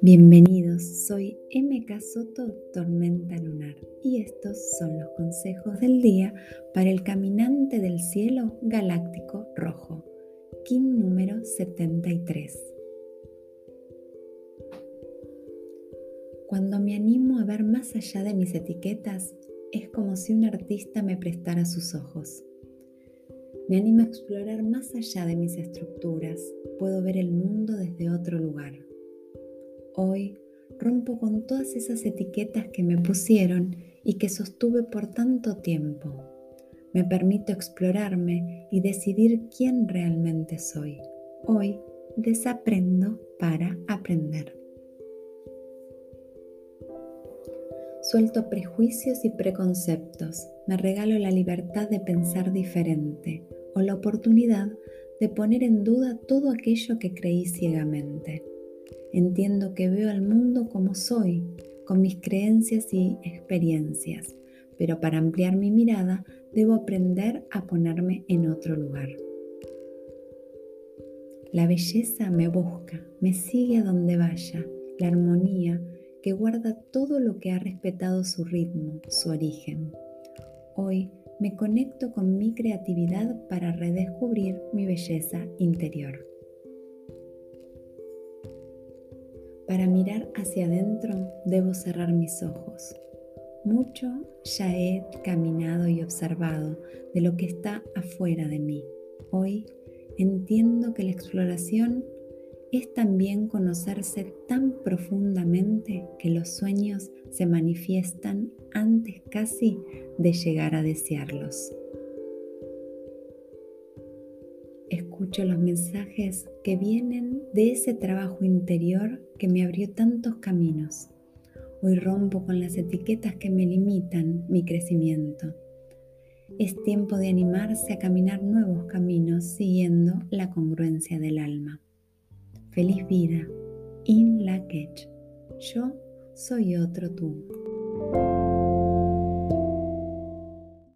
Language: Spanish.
Bienvenidos, soy MK Soto Tormenta Lunar y estos son los consejos del día para el caminante del cielo galáctico rojo, Kim número 73. Cuando me animo a ver más allá de mis etiquetas, es como si un artista me prestara sus ojos. Me animo a explorar más allá de mis estructuras, puedo ver el mundo desde otro lugar Hoy rompo con todas esas etiquetas que me pusieron y que sostuve por tanto tiempo. Me permito explorarme y decidir quién realmente soy. Hoy desaprendo para aprender. Suelto prejuicios y preconceptos. Me regalo la libertad de pensar diferente o la oportunidad de poner en duda todo aquello que creí ciegamente. Entiendo que veo al mundo como soy, con mis creencias y experiencias, pero para ampliar mi mirada debo aprender a ponerme en otro lugar. La belleza me busca, me sigue a donde vaya, la armonía que guarda todo lo que ha respetado su ritmo, su origen. Hoy me conecto con mi creatividad para redescubrir mi belleza interior. Para mirar hacia adentro debo cerrar mis ojos. Mucho ya he caminado y observado de lo que está afuera de mí. Hoy entiendo que la exploración es también conocerse tan profundamente que los sueños se manifiestan antes casi de llegar a desearlos. escucho los mensajes que vienen de ese trabajo interior que me abrió tantos caminos. Hoy rompo con las etiquetas que me limitan mi crecimiento. Es tiempo de animarse a caminar nuevos caminos siguiendo la congruencia del alma. Feliz vida. In la Yo soy otro tú.